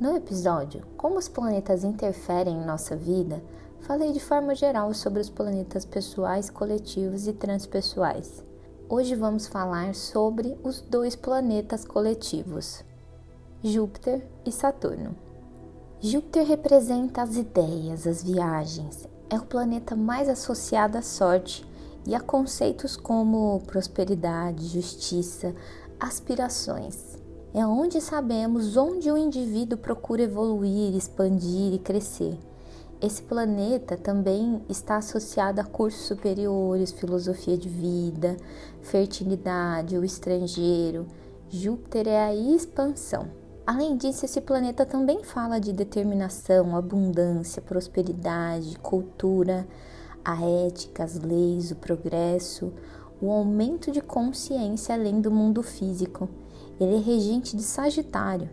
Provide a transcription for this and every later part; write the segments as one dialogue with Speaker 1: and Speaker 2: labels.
Speaker 1: No episódio Como os planetas interferem em nossa vida, falei de forma geral sobre os planetas pessoais, coletivos e transpessoais. Hoje vamos falar sobre os dois planetas coletivos, Júpiter e Saturno. Júpiter representa as ideias, as viagens. É o planeta mais associado à sorte e a conceitos como prosperidade, justiça, aspirações. É onde sabemos onde o indivíduo procura evoluir, expandir e crescer. Esse planeta também está associado a cursos superiores, filosofia de vida, fertilidade, o estrangeiro. Júpiter é a expansão. Além disso, esse planeta também fala de determinação, abundância, prosperidade, cultura, a ética, as leis, o progresso, o aumento de consciência além do mundo físico. Ele é regente de Sagitário.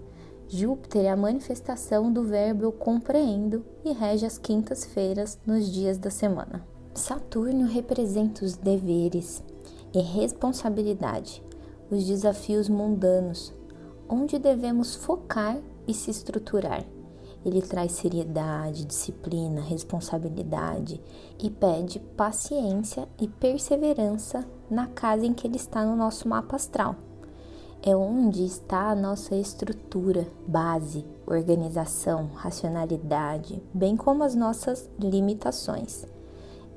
Speaker 1: Júpiter é a manifestação do verbo eu compreendo e rege as quintas-feiras nos dias da semana. Saturno representa os deveres e responsabilidade, os desafios mundanos, onde devemos focar e se estruturar. Ele traz seriedade, disciplina, responsabilidade e pede paciência e perseverança na casa em que ele está no nosso mapa astral. É onde está a nossa estrutura, base, organização, racionalidade, bem como as nossas limitações.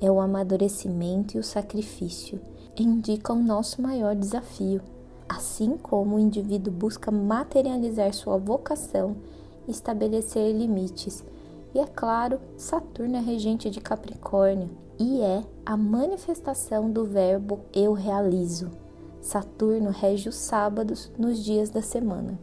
Speaker 1: É o amadurecimento e o sacrifício. Indica o nosso maior desafio. Assim como o indivíduo busca materializar sua vocação estabelecer limites. E é claro, Saturno é regente de Capricórnio e é a manifestação do verbo eu realizo. Saturno rege os sábados nos dias da semana.